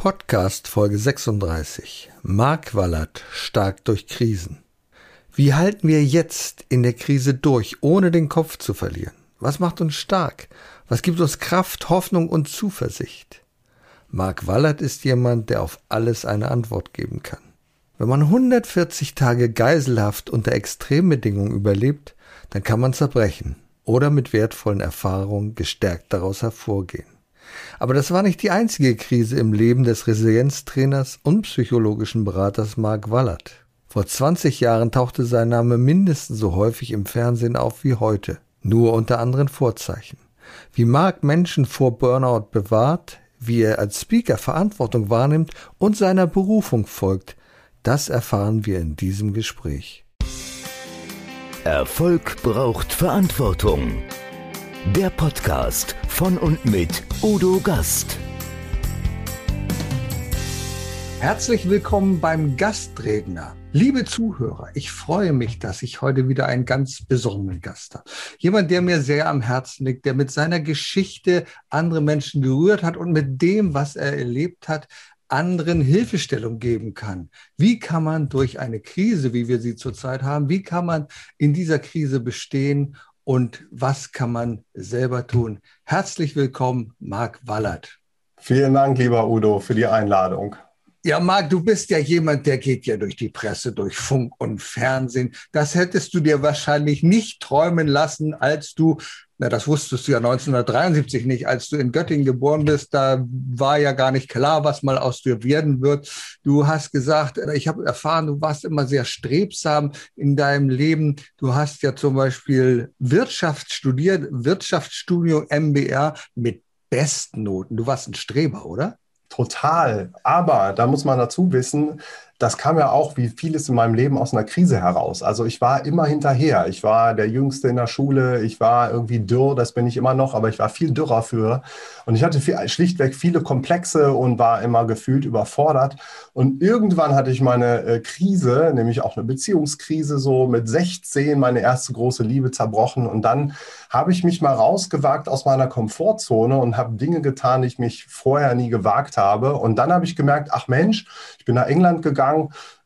Podcast Folge 36. Mark Wallert stark durch Krisen. Wie halten wir jetzt in der Krise durch, ohne den Kopf zu verlieren? Was macht uns stark? Was gibt uns Kraft, Hoffnung und Zuversicht? Mark Wallert ist jemand, der auf alles eine Antwort geben kann. Wenn man 140 Tage Geiselhaft unter Extrembedingungen überlebt, dann kann man zerbrechen oder mit wertvollen Erfahrungen gestärkt daraus hervorgehen. Aber das war nicht die einzige Krise im Leben des Resilienztrainers und psychologischen Beraters Mark Wallert. Vor 20 Jahren tauchte sein Name mindestens so häufig im Fernsehen auf wie heute, nur unter anderen Vorzeichen. Wie Mark Menschen vor Burnout bewahrt, wie er als Speaker Verantwortung wahrnimmt und seiner Berufung folgt, das erfahren wir in diesem Gespräch. Erfolg braucht Verantwortung. Der Podcast von und mit Udo Gast. Herzlich willkommen beim Gastredner. Liebe Zuhörer, ich freue mich, dass ich heute wieder einen ganz besonderen Gast habe. Jemand, der mir sehr am Herzen liegt, der mit seiner Geschichte andere Menschen gerührt hat und mit dem, was er erlebt hat, anderen Hilfestellung geben kann. Wie kann man durch eine Krise, wie wir sie zurzeit haben, wie kann man in dieser Krise bestehen und was kann man selber tun. Herzlich willkommen, Marc Wallert. Vielen Dank, lieber Udo, für die Einladung. Ja, Marc, du bist ja jemand, der geht ja durch die Presse, durch Funk und Fernsehen. Das hättest du dir wahrscheinlich nicht träumen lassen, als du na, das wusstest du ja 1973 nicht, als du in Göttingen geboren bist. Da war ja gar nicht klar, was mal aus dir werden wird. Du hast gesagt, äh, ich habe erfahren, du warst immer sehr strebsam in deinem Leben. Du hast ja zum Beispiel Wirtschaft studiert, Wirtschaftsstudium MBR mit Bestnoten. Du warst ein Streber, oder? Total. Aber da muss man dazu wissen, das kam ja auch wie vieles in meinem Leben aus einer Krise heraus. Also ich war immer hinterher. Ich war der Jüngste in der Schule. Ich war irgendwie dürr, das bin ich immer noch, aber ich war viel dürrer für. Und ich hatte viel, schlichtweg viele Komplexe und war immer gefühlt überfordert. Und irgendwann hatte ich meine äh, Krise, nämlich auch eine Beziehungskrise, so mit 16 meine erste große Liebe zerbrochen. Und dann habe ich mich mal rausgewagt aus meiner Komfortzone und habe Dinge getan, die ich mich vorher nie gewagt habe. Und dann habe ich gemerkt, ach Mensch, ich bin nach England gegangen.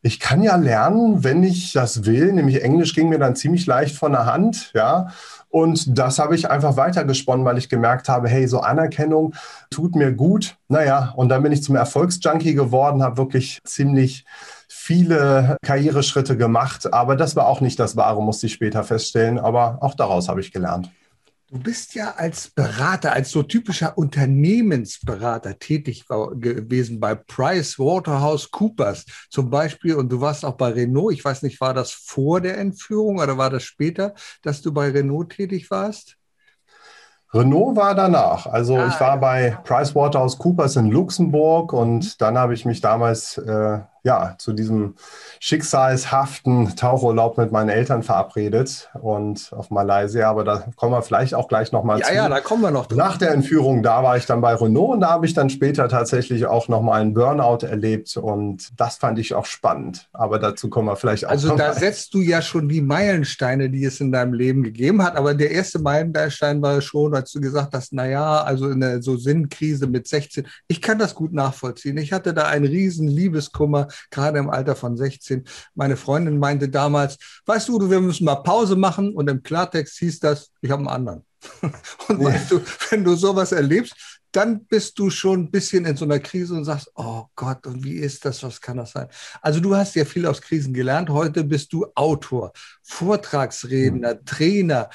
Ich kann ja lernen, wenn ich das will. Nämlich Englisch ging mir dann ziemlich leicht von der Hand, ja. Und das habe ich einfach weitergesponnen, weil ich gemerkt habe, hey, so Anerkennung tut mir gut. Naja, und dann bin ich zum Erfolgsjunkie geworden, habe wirklich ziemlich viele Karriereschritte gemacht. Aber das war auch nicht das Wahre, musste ich später feststellen. Aber auch daraus habe ich gelernt. Du bist ja als Berater, als so typischer Unternehmensberater tätig gewesen bei Price Waterhouse Coopers zum Beispiel und du warst auch bei Renault. Ich weiß nicht, war das vor der Entführung oder war das später, dass du bei Renault tätig warst? Renault war danach. Also ah, ich war ja. bei PricewaterhouseCoopers in Luxemburg und dann habe ich mich damals äh, ja, zu diesem schicksalshaften Tauchurlaub mit meinen Eltern verabredet und auf Malaysia, aber da kommen wir vielleicht auch gleich nochmal ja, zu. Ja, da kommen wir noch. Drauf. Nach der Entführung, da war ich dann bei Renault und da habe ich dann später tatsächlich auch nochmal einen Burnout erlebt und das fand ich auch spannend, aber dazu kommen wir vielleicht auch Also da setzt du ja schon die Meilensteine, die es in deinem Leben gegeben hat, aber der erste Meilenstein war schon, als du gesagt hast, naja, also in der so Sinnkrise mit 16, ich kann das gut nachvollziehen. Ich hatte da einen riesen Liebeskummer, gerade im Alter von 16. Meine Freundin meinte damals, weißt du, wir müssen mal Pause machen und im Klartext hieß das, ich habe einen anderen. Und ja. weißt du, wenn du sowas erlebst, dann bist du schon ein bisschen in so einer Krise und sagst, oh Gott, und wie ist das, was kann das sein? Also du hast ja viel aus Krisen gelernt. Heute bist du Autor, Vortragsredner, mhm. Trainer,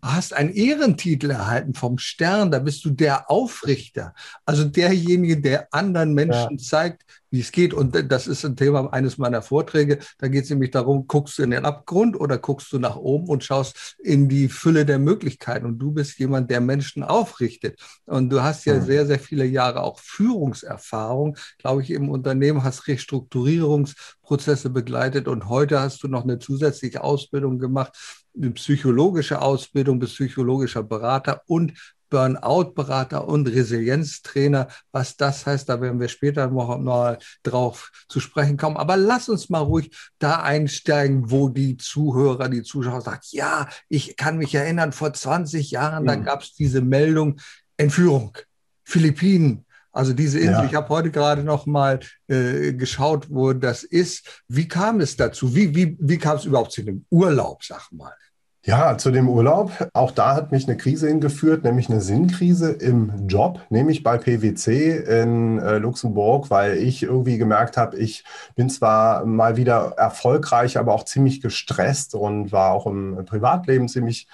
hast einen Ehrentitel erhalten vom Stern, da bist du der Aufrichter, also derjenige, der anderen Menschen ja. zeigt, wie es geht. Und das ist ein Thema eines meiner Vorträge. Da geht es nämlich darum, guckst du in den Abgrund oder guckst du nach oben und schaust in die Fülle der Möglichkeiten. Und du bist jemand, der Menschen aufrichtet. Und du hast ja sehr, sehr viele Jahre auch Führungserfahrung, glaube ich, im Unternehmen, hast Restrukturierungsprozesse begleitet und heute hast du noch eine zusätzliche Ausbildung gemacht, eine psychologische Ausbildung, bist psychologischer Berater und Burnout-Berater und Resilienztrainer. Was das heißt, da werden wir später noch mal drauf zu sprechen kommen. Aber lass uns mal ruhig da einsteigen, wo die Zuhörer, die Zuschauer sagen, ja, ich kann mich erinnern, vor 20 Jahren, mhm. da gab es diese Meldung, Entführung, Philippinen, Also diese Insel, ja. ich habe heute gerade noch mal äh, geschaut, wo das ist. Wie kam es dazu? Wie, wie, wie kam es überhaupt zu dem Urlaub, sag mal? Ja, zu dem Urlaub. Auch da hat mich eine Krise hingeführt, nämlich eine Sinnkrise im Job, nämlich bei PwC in äh, Luxemburg, weil ich irgendwie gemerkt habe, ich bin zwar mal wieder erfolgreich, aber auch ziemlich gestresst und war auch im Privatleben ziemlich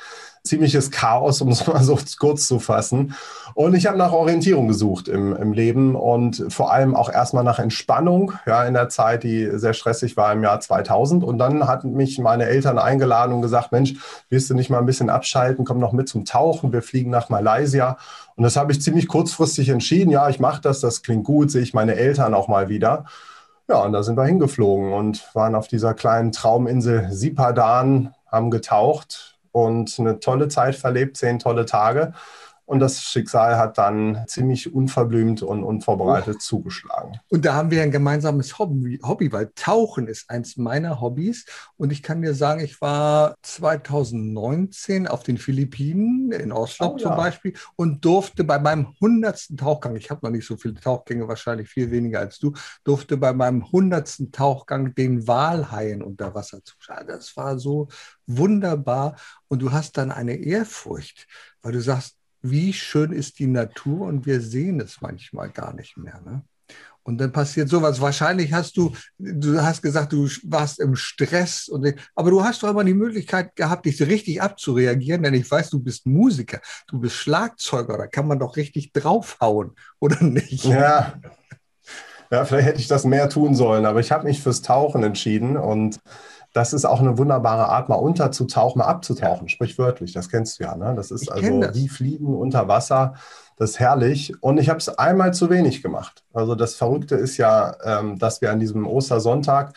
ziemliches Chaos, um es mal so kurz zu fassen. Und ich habe nach Orientierung gesucht im, im Leben und vor allem auch erstmal nach Entspannung, ja, in der Zeit, die sehr stressig war im Jahr 2000. Und dann hatten mich meine Eltern eingeladen und gesagt, Mensch, willst du nicht mal ein bisschen abschalten, komm noch mit zum Tauchen, wir fliegen nach Malaysia. Und das habe ich ziemlich kurzfristig entschieden. Ja, ich mache das, das klingt gut, sehe ich meine Eltern auch mal wieder. Ja, und da sind wir hingeflogen und waren auf dieser kleinen Trauminsel Sipadan, haben getaucht, und eine tolle Zeit verlebt, zehn tolle Tage. Und das Schicksal hat dann ziemlich unverblümt und unvorbereitet oh. zugeschlagen. Und da haben wir ein gemeinsames Hobby, Hobby, weil Tauchen ist eins meiner Hobbys. Und ich kann dir sagen, ich war 2019 auf den Philippinen, in Oslo oh, zum ja. Beispiel, und durfte bei meinem hundertsten Tauchgang, ich habe noch nicht so viele Tauchgänge, wahrscheinlich viel weniger als du, durfte bei meinem hundertsten Tauchgang den Walhaien unter Wasser zuschauen. Das war so wunderbar. Und du hast dann eine Ehrfurcht, weil du sagst, wie schön ist die Natur und wir sehen es manchmal gar nicht mehr. Ne? Und dann passiert sowas. Wahrscheinlich hast du, du hast gesagt, du warst im Stress, und, aber du hast doch immer die Möglichkeit gehabt, dich richtig abzureagieren, denn ich weiß, du bist Musiker, du bist Schlagzeuger, da kann man doch richtig draufhauen, oder nicht? Ja. Ja, vielleicht hätte ich das mehr tun sollen, aber ich habe mich fürs Tauchen entschieden und das ist auch eine wunderbare Art, mal unterzutauchen, mal abzutauchen, sprichwörtlich. Das kennst du ja. Ne? Das ist ich also das. wie Fliegen unter Wasser. Das ist herrlich. Und ich habe es einmal zu wenig gemacht. Also das Verrückte ist ja, ähm, dass wir an diesem Ostersonntag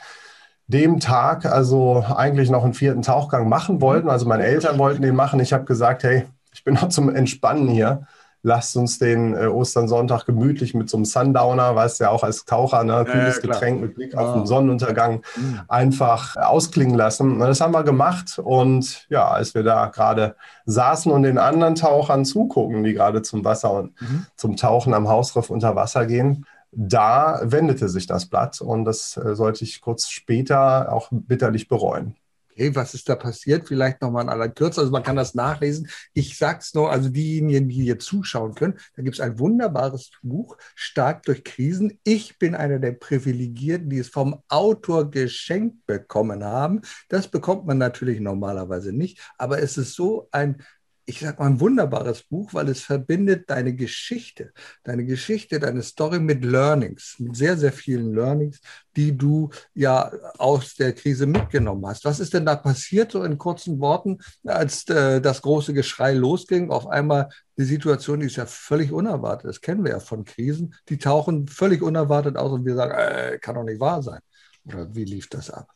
dem Tag also eigentlich noch einen vierten Tauchgang machen wollten. Also meine Eltern wollten den machen. Ich habe gesagt, hey, ich bin noch zum Entspannen hier lasst uns den äh, Osternsonntag gemütlich mit so einem Sundowner, weißt du ja auch als Taucher, ne, kühles ja, Getränk mit Blick auf den Sonnenuntergang mhm. einfach ausklingen lassen. Und das haben wir gemacht und ja, als wir da gerade saßen und den anderen Tauchern zugucken, die gerade zum Wasser und mhm. zum Tauchen am Hausriff unter Wasser gehen, da wendete sich das Blatt und das äh, sollte ich kurz später auch bitterlich bereuen okay, was ist da passiert? Vielleicht nochmal in aller Kürze. Also man kann das nachlesen. Ich sag's nur, also diejenigen, die hier zuschauen können, da gibt es ein wunderbares Buch, Stark durch Krisen. Ich bin einer der Privilegierten, die es vom Autor geschenkt bekommen haben. Das bekommt man natürlich normalerweise nicht, aber es ist so ein ich sag mal, ein wunderbares Buch, weil es verbindet deine Geschichte, deine Geschichte, deine Story mit Learnings, mit sehr, sehr vielen Learnings, die du ja aus der Krise mitgenommen hast. Was ist denn da passiert, so in kurzen Worten, als äh, das große Geschrei losging? Auf einmal die Situation, die ist ja völlig unerwartet. Das kennen wir ja von Krisen. Die tauchen völlig unerwartet aus und wir sagen, äh, kann doch nicht wahr sein. Oder wie lief das ab?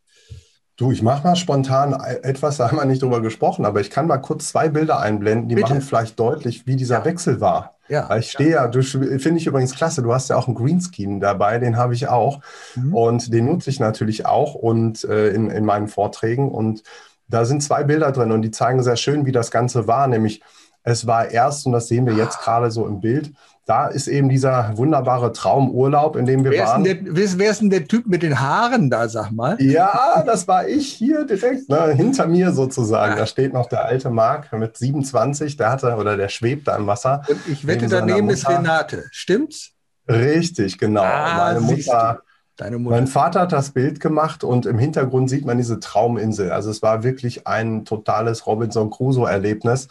Du, ich mache mal spontan etwas, da haben wir nicht drüber gesprochen, aber ich kann mal kurz zwei Bilder einblenden, die Bitte. machen vielleicht deutlich, wie dieser ja. Wechsel war. Ja, Weil ich stehe ja, du finde ich übrigens klasse, du hast ja auch einen Greenscreen dabei, den habe ich auch. Mhm. Und den nutze ich natürlich auch und äh, in, in meinen Vorträgen. Und da sind zwei Bilder drin und die zeigen sehr schön, wie das Ganze war. Nämlich, es war erst, und das sehen wir jetzt gerade so im Bild, da ist eben dieser wunderbare Traumurlaub, in dem wir wer waren. Ist der, wer ist denn der Typ mit den Haaren da, sag mal? Ja, das war ich hier direkt, ne, hinter mir sozusagen. Ja. Da steht noch der alte Marc mit 27, der hatte oder der schwebt da im Wasser. Und ich wette, daneben ist Renate. Stimmt's? Richtig, genau. Ah, Meine Mutter. Deine Mutter. Mein Vater hat das Bild gemacht und im Hintergrund sieht man diese Trauminsel. Also es war wirklich ein totales Robinson Crusoe-Erlebnis.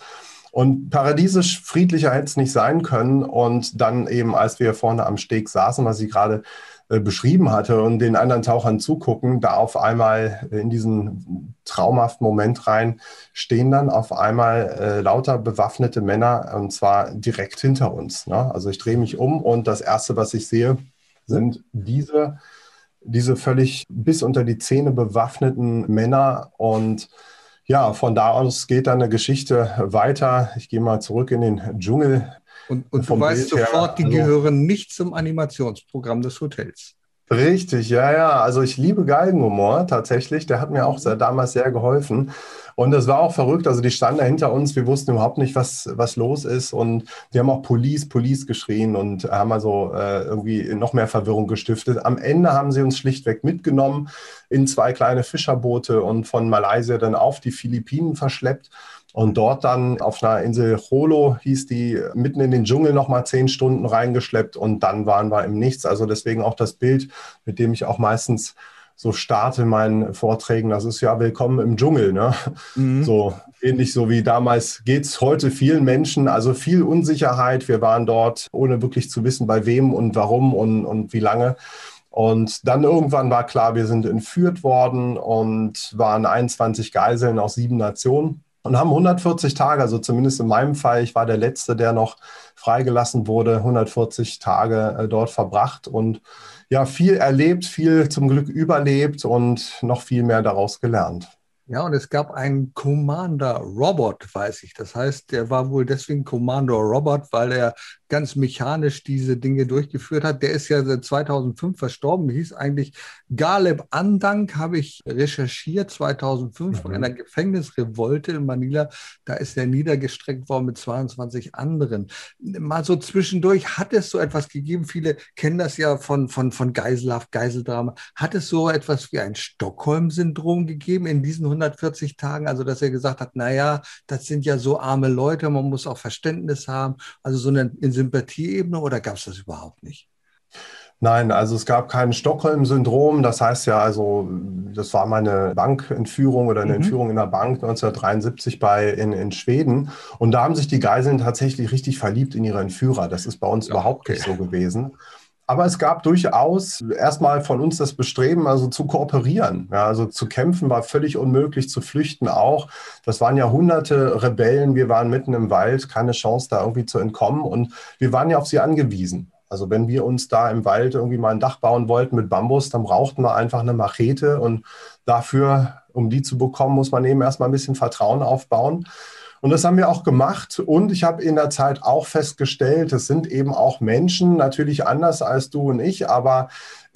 Und paradiesisch friedlicher hätte es nicht sein können. Und dann eben, als wir vorne am Steg saßen, was sie gerade äh, beschrieben hatte und den anderen Tauchern zugucken, da auf einmal in diesen traumhaften Moment rein, stehen dann auf einmal äh, lauter bewaffnete Männer und zwar direkt hinter uns. Ne? Also ich drehe mich um und das Erste, was ich sehe, sind diese, diese völlig bis unter die Zähne bewaffneten Männer und ja, von da aus geht dann eine Geschichte weiter. Ich gehe mal zurück in den Dschungel. Und, und du weißt Bild sofort, her. die also, gehören nicht zum Animationsprogramm des Hotels. Richtig, ja, ja. Also ich liebe Galgenhumor tatsächlich. Der hat mir auch sehr, damals sehr geholfen. Und das war auch verrückt. Also die standen da hinter uns. Wir wussten überhaupt nicht, was, was los ist. Und die haben auch Police, Police geschrien und haben also äh, irgendwie noch mehr Verwirrung gestiftet. Am Ende haben sie uns schlichtweg mitgenommen in zwei kleine Fischerboote und von Malaysia dann auf die Philippinen verschleppt. Und dort dann auf einer Insel Holo hieß die, mitten in den Dschungel nochmal zehn Stunden reingeschleppt und dann waren wir im Nichts. Also deswegen auch das Bild, mit dem ich auch meistens so starte in meinen Vorträgen, das ist ja willkommen im Dschungel. Ne? Mhm. So ähnlich so wie damals geht es heute vielen Menschen, also viel Unsicherheit. Wir waren dort, ohne wirklich zu wissen, bei wem und warum und, und wie lange. Und dann irgendwann war klar, wir sind entführt worden und waren 21 Geiseln aus sieben Nationen und haben 140 Tage, also zumindest in meinem Fall, ich war der Letzte, der noch freigelassen wurde, 140 Tage äh, dort verbracht und ja, viel erlebt, viel zum Glück überlebt und noch viel mehr daraus gelernt. Ja, und es gab einen Commander Robot, weiß ich. Das heißt, der war wohl deswegen Commander Robot, weil er ganz mechanisch diese Dinge durchgeführt hat. Der ist ja seit 2005 verstorben. Hieß eigentlich Galeb Andank, habe ich recherchiert, 2005 mhm. von einer Gefängnisrevolte in Manila. Da ist er niedergestreckt worden mit 22 anderen. Mal so zwischendurch hat es so etwas gegeben. Viele kennen das ja von, von, von Geiselhaft, Geiseldrama. Hat es so etwas wie ein Stockholm-Syndrom gegeben in diesen 140 Tagen? Also, dass er gesagt hat, naja, das sind ja so arme Leute, man muss auch Verständnis haben. Also so eine Sympathieebene oder gab es das überhaupt nicht? Nein, also es gab kein Stockholm-Syndrom. Das heißt ja, also das war meine Bankentführung oder eine mhm. Entführung in der Bank 1973 bei in, in Schweden. Und da haben sich die Geiseln tatsächlich richtig verliebt in ihre Entführer. Das ist bei uns ja, überhaupt okay. nicht so gewesen. Aber es gab durchaus erstmal von uns das Bestreben, also zu kooperieren. Ja, also zu kämpfen war völlig unmöglich, zu flüchten auch. Das waren ja hunderte Rebellen. Wir waren mitten im Wald, keine Chance, da irgendwie zu entkommen. Und wir waren ja auf sie angewiesen. Also wenn wir uns da im Wald irgendwie mal ein Dach bauen wollten mit Bambus, dann brauchten wir einfach eine Machete. Und dafür, um die zu bekommen, muss man eben erstmal ein bisschen Vertrauen aufbauen. Und das haben wir auch gemacht. Und ich habe in der Zeit auch festgestellt, es sind eben auch Menschen, natürlich anders als du und ich, aber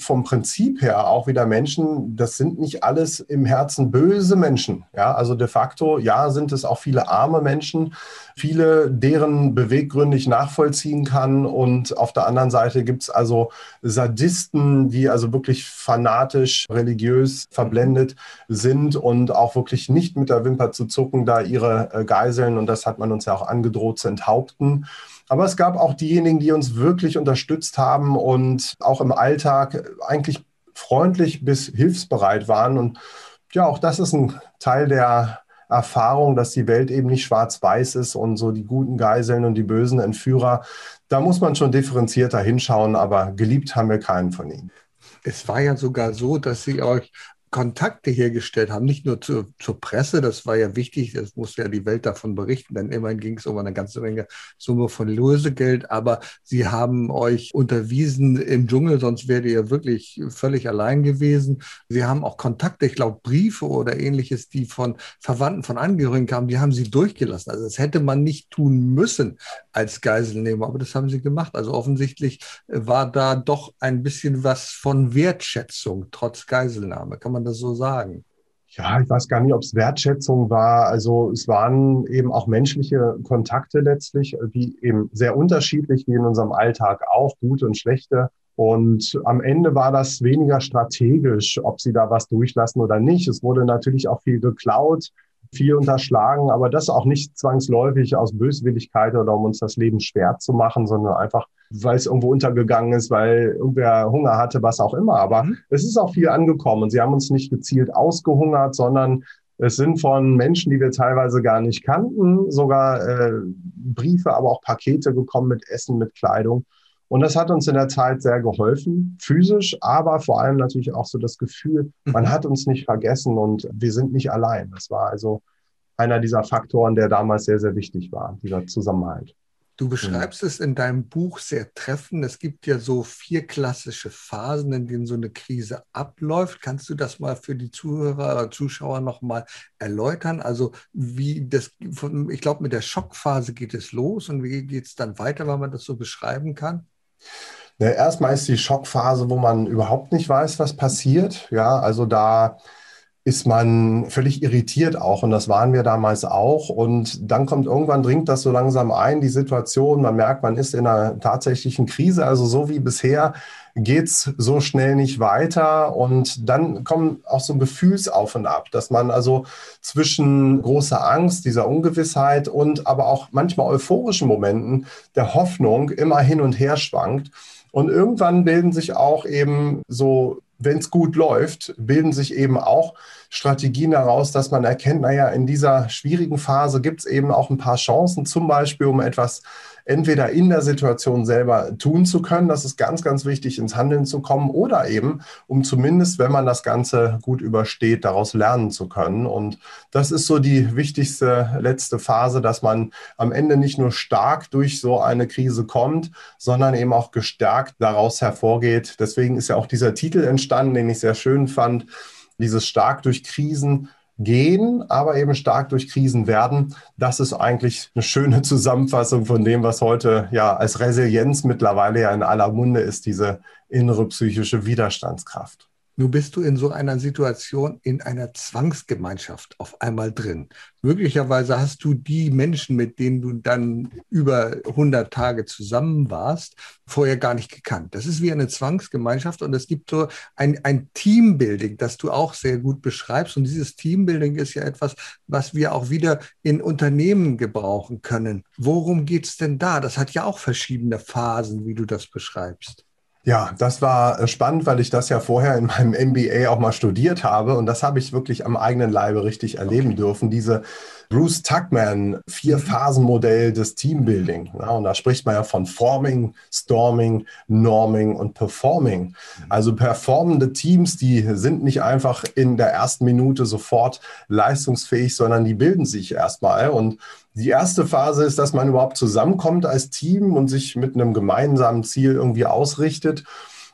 vom Prinzip her auch wieder Menschen, das sind nicht alles im Herzen böse Menschen. Ja, also de facto, ja, sind es auch viele arme Menschen, viele, deren Beweggründe ich nachvollziehen kann. Und auf der anderen Seite gibt es also Sadisten, die also wirklich fanatisch, religiös verblendet sind und auch wirklich nicht mit der Wimper zu zucken, da ihre äh, Geiseln, und das hat man uns ja auch angedroht, zu enthaupten. Aber es gab auch diejenigen, die uns wirklich unterstützt haben und auch im Alltag eigentlich freundlich bis hilfsbereit waren. Und ja, auch das ist ein Teil der Erfahrung, dass die Welt eben nicht schwarz-weiß ist und so die guten Geiseln und die bösen Entführer. Da muss man schon differenzierter hinschauen, aber geliebt haben wir keinen von ihnen. Es war ja sogar so, dass sie euch Kontakte hergestellt haben, nicht nur zu, zur Presse, das war ja wichtig, das musste ja die Welt davon berichten, denn immerhin ging es um eine ganze Menge Summe von Lösegeld, aber sie haben euch unterwiesen im Dschungel, sonst wärt ihr wirklich völlig allein gewesen. Sie haben auch Kontakte, ich glaube Briefe oder ähnliches, die von Verwandten, von Angehörigen kamen, die haben sie durchgelassen. Also das hätte man nicht tun müssen als Geiselnehmer, aber das haben sie gemacht. Also offensichtlich war da doch ein bisschen was von Wertschätzung trotz Geiselnahme. Kann man man das so sagen? Ja, ich weiß gar nicht, ob es Wertschätzung war. Also es waren eben auch menschliche Kontakte letztlich, die eben sehr unterschiedlich wie in unserem Alltag auch, gute und schlechte. Und am Ende war das weniger strategisch, ob sie da was durchlassen oder nicht. Es wurde natürlich auch viel geklaut viel unterschlagen, aber das auch nicht zwangsläufig aus Böswilligkeit oder um uns das Leben schwer zu machen, sondern einfach, weil es irgendwo untergegangen ist, weil irgendwer Hunger hatte, was auch immer. Aber mhm. es ist auch viel angekommen und sie haben uns nicht gezielt ausgehungert, sondern es sind von Menschen, die wir teilweise gar nicht kannten, sogar äh, Briefe, aber auch Pakete gekommen mit Essen, mit Kleidung. Und das hat uns in der Zeit sehr geholfen, physisch, aber vor allem natürlich auch so das Gefühl, man mhm. hat uns nicht vergessen und wir sind nicht allein. Das war also einer dieser Faktoren, der damals sehr, sehr wichtig war, dieser Zusammenhalt. Du beschreibst ja. es in deinem Buch sehr treffend. Es gibt ja so vier klassische Phasen, in denen so eine Krise abläuft. Kannst du das mal für die Zuhörer oder Zuschauer nochmal erläutern? Also wie das, ich glaube, mit der Schockphase geht es los und wie geht es dann weiter, weil man das so beschreiben kann? Ja, erstmal ist die Schockphase, wo man überhaupt nicht weiß, was passiert. Ja, also da ist man völlig irritiert auch. Und das waren wir damals auch. Und dann kommt irgendwann dringt das so langsam ein die Situation. Man merkt man ist in einer tatsächlichen Krise. Also so wie bisher geht's so schnell nicht weiter. Und dann kommen auch so Gefühlsauf und ab dass man also zwischen großer Angst dieser Ungewissheit und aber auch manchmal euphorischen Momenten der Hoffnung immer hin und her schwankt. Und irgendwann bilden sich auch eben so wenn es gut läuft, bilden sich eben auch Strategien daraus, dass man erkennt, naja, in dieser schwierigen Phase gibt es eben auch ein paar Chancen, zum Beispiel um etwas entweder in der Situation selber tun zu können, das ist ganz, ganz wichtig, ins Handeln zu kommen, oder eben, um zumindest, wenn man das Ganze gut übersteht, daraus lernen zu können. Und das ist so die wichtigste letzte Phase, dass man am Ende nicht nur stark durch so eine Krise kommt, sondern eben auch gestärkt daraus hervorgeht. Deswegen ist ja auch dieser Titel entstanden, den ich sehr schön fand, dieses stark durch Krisen gehen, aber eben stark durch Krisen werden. Das ist eigentlich eine schöne Zusammenfassung von dem, was heute ja als Resilienz mittlerweile ja in aller Munde ist, diese innere psychische Widerstandskraft. Nun bist du in so einer Situation in einer Zwangsgemeinschaft auf einmal drin. Möglicherweise hast du die Menschen, mit denen du dann über 100 Tage zusammen warst, vorher gar nicht gekannt. Das ist wie eine Zwangsgemeinschaft und es gibt so ein, ein Teambuilding, das du auch sehr gut beschreibst. Und dieses Teambuilding ist ja etwas, was wir auch wieder in Unternehmen gebrauchen können. Worum geht es denn da? Das hat ja auch verschiedene Phasen, wie du das beschreibst. Ja, das war äh, spannend, weil ich das ja vorher in meinem MBA auch mal studiert habe und das habe ich wirklich am eigenen Leibe richtig erleben dürfen. Diese Bruce Tuckman Vier-Phasen-Modell des Teambuilding. Ja, und da spricht man ja von Forming, Storming, Norming und Performing. Also performende Teams, die sind nicht einfach in der ersten Minute sofort leistungsfähig, sondern die bilden sich erstmal und die erste Phase ist, dass man überhaupt zusammenkommt als Team und sich mit einem gemeinsamen Ziel irgendwie ausrichtet.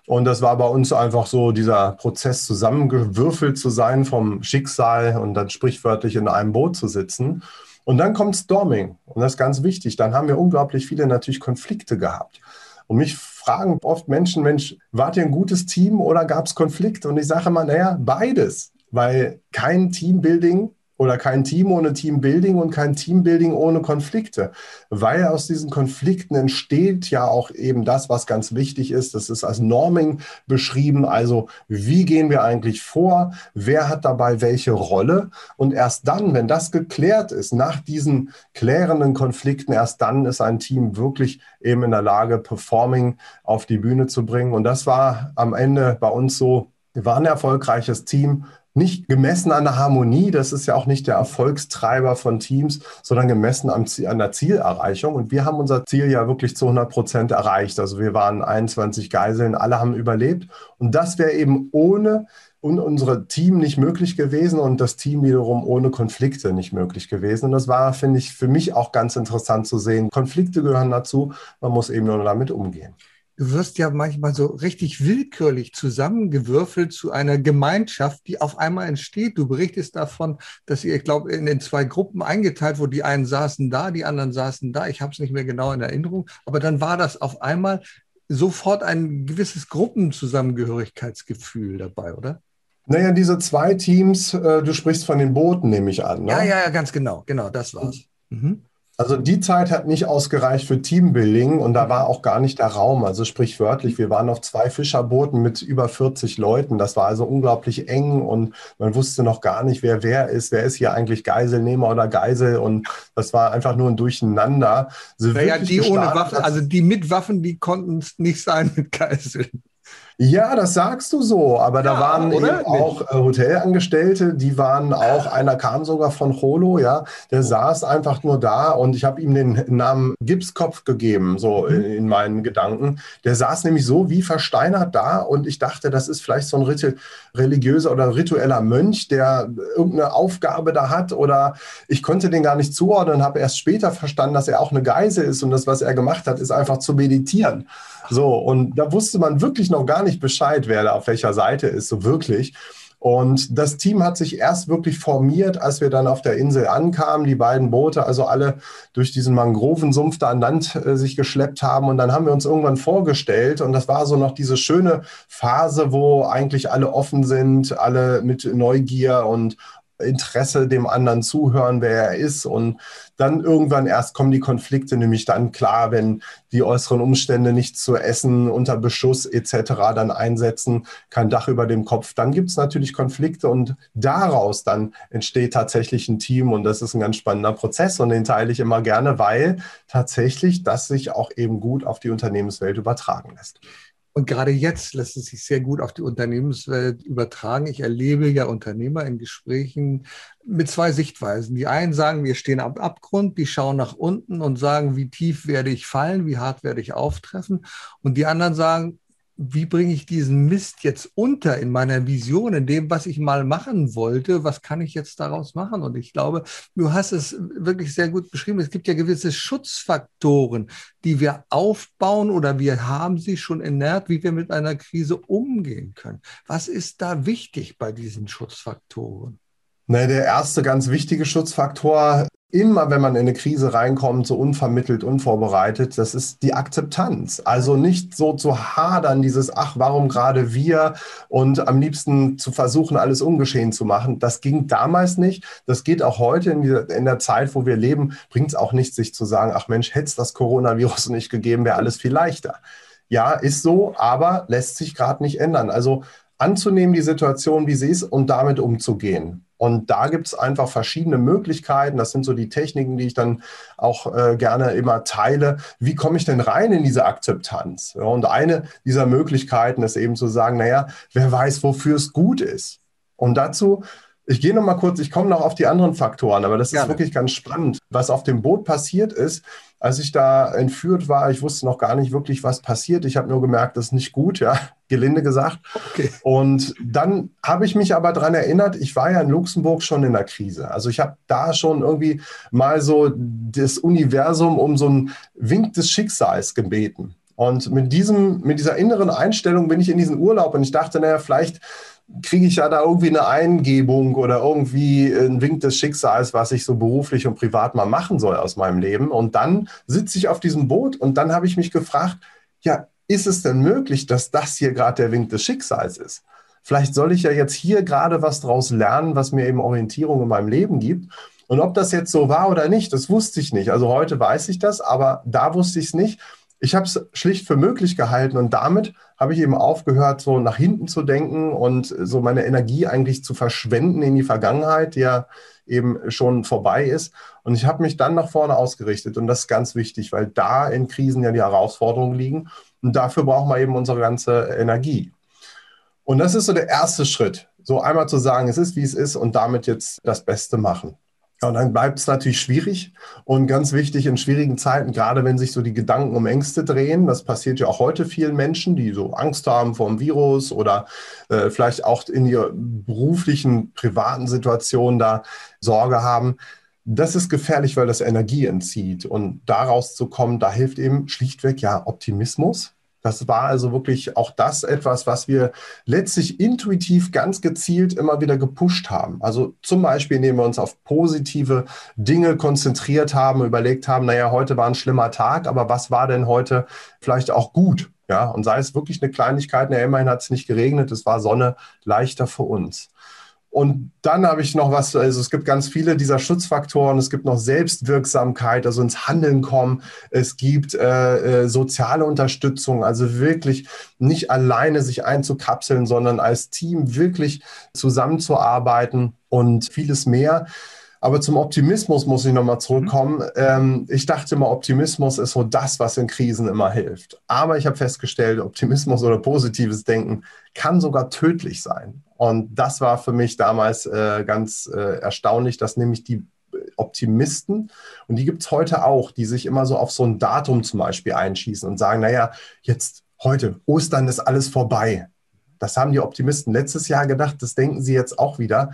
Und das war bei uns einfach so, dieser Prozess zusammengewürfelt zu sein vom Schicksal und dann sprichwörtlich in einem Boot zu sitzen. Und dann kommt Storming. Und das ist ganz wichtig. Dann haben wir unglaublich viele natürlich Konflikte gehabt. Und mich fragen oft Menschen, Mensch, wart ihr ein gutes Team oder gab es Konflikte? Und ich sage immer, naja, beides. Weil kein Teambuilding oder kein Team ohne Teambuilding und kein Teambuilding ohne Konflikte. Weil aus diesen Konflikten entsteht ja auch eben das, was ganz wichtig ist. Das ist als Norming beschrieben. Also wie gehen wir eigentlich vor? Wer hat dabei welche Rolle? Und erst dann, wenn das geklärt ist, nach diesen klärenden Konflikten, erst dann ist ein Team wirklich eben in der Lage, Performing auf die Bühne zu bringen. Und das war am Ende bei uns so. Wir waren ein erfolgreiches Team, nicht gemessen an der Harmonie, das ist ja auch nicht der Erfolgstreiber von Teams, sondern gemessen am, an der Zielerreichung. Und wir haben unser Ziel ja wirklich zu 100 Prozent erreicht. Also wir waren 21 Geiseln, alle haben überlebt. Und das wäre eben ohne und unsere Team nicht möglich gewesen und das Team wiederum ohne Konflikte nicht möglich gewesen. Und das war, finde ich, für mich auch ganz interessant zu sehen. Konflikte gehören dazu, man muss eben nur damit umgehen du wirst ja manchmal so richtig willkürlich zusammengewürfelt zu einer Gemeinschaft, die auf einmal entsteht. Du berichtest davon, dass ihr, ich glaube, in den zwei Gruppen eingeteilt wurde. Die einen saßen da, die anderen saßen da. Ich habe es nicht mehr genau in Erinnerung. Aber dann war das auf einmal sofort ein gewisses Gruppenzusammengehörigkeitsgefühl dabei, oder? Naja, diese zwei Teams, äh, du sprichst von den Booten, nehme ich an. Ne? Ja, ja, ja, ganz genau. Genau, das war's. Mhm. Also die Zeit hat nicht ausgereicht für Teambuilding und da war auch gar nicht der Raum. Also sprichwörtlich, wir waren auf zwei Fischerbooten mit über 40 Leuten. Das war also unglaublich eng und man wusste noch gar nicht, wer wer ist. Wer ist hier eigentlich Geiselnehmer oder Geisel? Und das war einfach nur ein Durcheinander. Also naja, die ohne Waffen, also die mit Waffen, die konnten es nicht sein mit Geiseln. Ja, das sagst du so, aber da ja, waren eben auch äh, Hotelangestellte, die waren auch, einer kam sogar von Holo, ja, der saß einfach nur da und ich habe ihm den Namen Gipskopf gegeben, so in, in, meinen Gedanken. Der saß nämlich so wie versteinert da und ich dachte, das ist vielleicht so ein religiöser oder ritueller Mönch, der irgendeine Aufgabe da hat oder ich konnte den gar nicht zuordnen, habe erst später verstanden, dass er auch eine Geise ist und das, was er gemacht hat, ist einfach zu meditieren. So, und da wusste man wirklich noch gar nicht Bescheid, wer da auf welcher Seite ist, so wirklich. Und das Team hat sich erst wirklich formiert, als wir dann auf der Insel ankamen, die beiden Boote, also alle durch diesen Mangrovensumpf da an Land äh, sich geschleppt haben. Und dann haben wir uns irgendwann vorgestellt und das war so noch diese schöne Phase, wo eigentlich alle offen sind, alle mit Neugier und Interesse dem anderen zuhören, wer er ist. Und dann irgendwann erst kommen die Konflikte, nämlich dann klar, wenn die äußeren Umstände nichts zu essen, unter Beschuss etc. dann einsetzen, kein Dach über dem Kopf, dann gibt es natürlich Konflikte und daraus dann entsteht tatsächlich ein Team und das ist ein ganz spannender Prozess und den teile ich immer gerne, weil tatsächlich das sich auch eben gut auf die Unternehmenswelt übertragen lässt. Und gerade jetzt lässt es sich sehr gut auf die Unternehmenswelt übertragen. Ich erlebe ja Unternehmer in Gesprächen mit zwei Sichtweisen. Die einen sagen, wir stehen am Abgrund, die schauen nach unten und sagen, wie tief werde ich fallen, wie hart werde ich auftreffen. Und die anderen sagen, wie bringe ich diesen Mist jetzt unter in meiner Vision, in dem, was ich mal machen wollte? Was kann ich jetzt daraus machen? Und ich glaube, du hast es wirklich sehr gut beschrieben. Es gibt ja gewisse Schutzfaktoren, die wir aufbauen oder wir haben sie schon ernährt, wie wir mit einer Krise umgehen können. Was ist da wichtig bei diesen Schutzfaktoren? Ne, der erste ganz wichtige Schutzfaktor immer, wenn man in eine Krise reinkommt, so unvermittelt, unvorbereitet, das ist die Akzeptanz. Also nicht so zu hadern, dieses, ach, warum gerade wir und am liebsten zu versuchen, alles ungeschehen zu machen. Das ging damals nicht. Das geht auch heute in, dieser, in der Zeit, wo wir leben, bringt es auch nicht, sich zu sagen, ach Mensch, hätte es das Coronavirus nicht gegeben, wäre alles viel leichter. Ja, ist so, aber lässt sich gerade nicht ändern. Also anzunehmen, die Situation, wie sie ist und damit umzugehen. Und da gibt es einfach verschiedene Möglichkeiten. Das sind so die Techniken, die ich dann auch äh, gerne immer teile. Wie komme ich denn rein in diese Akzeptanz? Ja, und eine dieser Möglichkeiten ist eben zu sagen, naja, wer weiß, wofür es gut ist. Und dazu ich gehe noch mal kurz, ich komme noch auf die anderen Faktoren, aber das Gerne. ist wirklich ganz spannend. Was auf dem Boot passiert ist, als ich da entführt war, ich wusste noch gar nicht wirklich, was passiert. Ich habe nur gemerkt, das ist nicht gut, ja, gelinde gesagt. Okay. Und dann habe ich mich aber daran erinnert, ich war ja in Luxemburg schon in der Krise. Also ich habe da schon irgendwie mal so das Universum um so einen Wink des Schicksals gebeten. Und mit, diesem, mit dieser inneren Einstellung bin ich in diesen Urlaub und ich dachte, naja, vielleicht kriege ich ja da irgendwie eine Eingebung oder irgendwie ein Wink des Schicksals, was ich so beruflich und privat mal machen soll aus meinem Leben. Und dann sitze ich auf diesem Boot und dann habe ich mich gefragt, ja, ist es denn möglich, dass das hier gerade der Wink des Schicksals ist? Vielleicht soll ich ja jetzt hier gerade was draus lernen, was mir eben Orientierung in meinem Leben gibt. Und ob das jetzt so war oder nicht, das wusste ich nicht. Also heute weiß ich das, aber da wusste ich es nicht ich habe es schlicht für möglich gehalten und damit habe ich eben aufgehört, so nach hinten zu denken und so meine Energie eigentlich zu verschwenden in die Vergangenheit, die ja eben schon vorbei ist. Und ich habe mich dann nach vorne ausgerichtet und das ist ganz wichtig, weil da in Krisen ja die Herausforderungen liegen und dafür brauchen wir eben unsere ganze Energie. Und das ist so der erste Schritt, so einmal zu sagen, es ist wie es ist und damit jetzt das Beste machen. Ja, und dann bleibt es natürlich schwierig und ganz wichtig in schwierigen Zeiten, gerade wenn sich so die Gedanken um Ängste drehen, das passiert ja auch heute vielen Menschen, die so Angst haben vor dem Virus oder äh, vielleicht auch in ihrer beruflichen, privaten Situation da Sorge haben. Das ist gefährlich, weil das Energie entzieht. Und daraus zu kommen, da hilft eben schlichtweg ja Optimismus. Das war also wirklich auch das etwas, was wir letztlich intuitiv ganz gezielt immer wieder gepusht haben. Also zum Beispiel, indem wir uns auf positive Dinge konzentriert haben, überlegt haben, naja, heute war ein schlimmer Tag, aber was war denn heute vielleicht auch gut? Ja, und sei es wirklich eine Kleinigkeit, naja, immerhin hat es nicht geregnet, es war Sonne leichter für uns. Und dann habe ich noch was, also es gibt ganz viele dieser Schutzfaktoren. Es gibt noch Selbstwirksamkeit, also ins Handeln kommen. Es gibt äh, äh, soziale Unterstützung, also wirklich nicht alleine sich einzukapseln, sondern als Team wirklich zusammenzuarbeiten und vieles mehr. Aber zum Optimismus muss ich nochmal zurückkommen. Mhm. Ähm, ich dachte immer, Optimismus ist so das, was in Krisen immer hilft. Aber ich habe festgestellt, Optimismus oder positives Denken kann sogar tödlich sein. Und das war für mich damals äh, ganz äh, erstaunlich, dass nämlich die Optimisten, und die gibt es heute auch, die sich immer so auf so ein Datum zum Beispiel einschießen und sagen, naja, jetzt heute, Ostern ist alles vorbei. Das haben die Optimisten letztes Jahr gedacht, das denken sie jetzt auch wieder.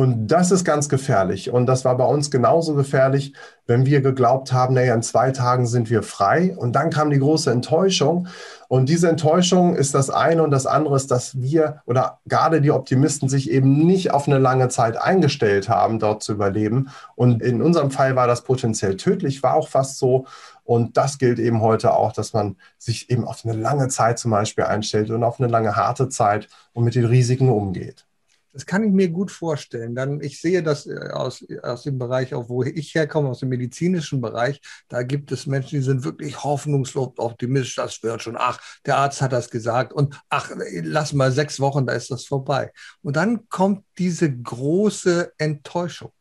Und das ist ganz gefährlich. Und das war bei uns genauso gefährlich, wenn wir geglaubt haben, naja, in zwei Tagen sind wir frei. Und dann kam die große Enttäuschung. Und diese Enttäuschung ist das eine und das andere ist, dass wir oder gerade die Optimisten sich eben nicht auf eine lange Zeit eingestellt haben, dort zu überleben. Und in unserem Fall war das potenziell tödlich, war auch fast so. Und das gilt eben heute auch, dass man sich eben auf eine lange Zeit zum Beispiel einstellt und auf eine lange harte Zeit und mit den Risiken umgeht. Das kann ich mir gut vorstellen. Dann, ich sehe das äh, aus, aus dem Bereich, auch wo ich herkomme, aus dem medizinischen Bereich. Da gibt es Menschen, die sind wirklich hoffnungslos optimistisch. Das wird schon. Ach, der Arzt hat das gesagt. Und ach, lass mal sechs Wochen, da ist das vorbei. Und dann kommt diese große Enttäuschung.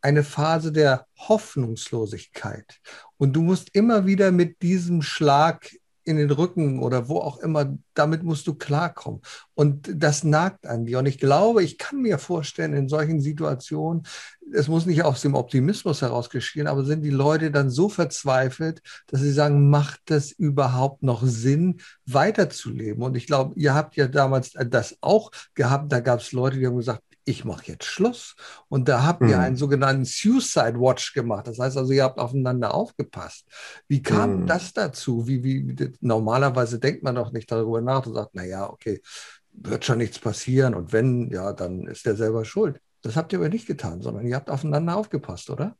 Eine Phase der Hoffnungslosigkeit. Und du musst immer wieder mit diesem Schlag in den Rücken oder wo auch immer, damit musst du klarkommen. Und das nagt an dir. Und ich glaube, ich kann mir vorstellen, in solchen Situationen, es muss nicht aus dem Optimismus heraus geschehen, aber sind die Leute dann so verzweifelt, dass sie sagen, macht das überhaupt noch Sinn, weiterzuleben? Und ich glaube, ihr habt ja damals das auch gehabt. Da gab es Leute, die haben gesagt, ich mache jetzt Schluss. Und da habt ihr mhm. einen sogenannten Suicide Watch gemacht. Das heißt also, ihr habt aufeinander aufgepasst. Wie kam mhm. das dazu? Wie, wie, normalerweise denkt man doch nicht darüber nach und sagt, naja, okay, wird schon nichts passieren. Und wenn, ja, dann ist der selber schuld. Das habt ihr aber nicht getan, sondern ihr habt aufeinander aufgepasst, oder?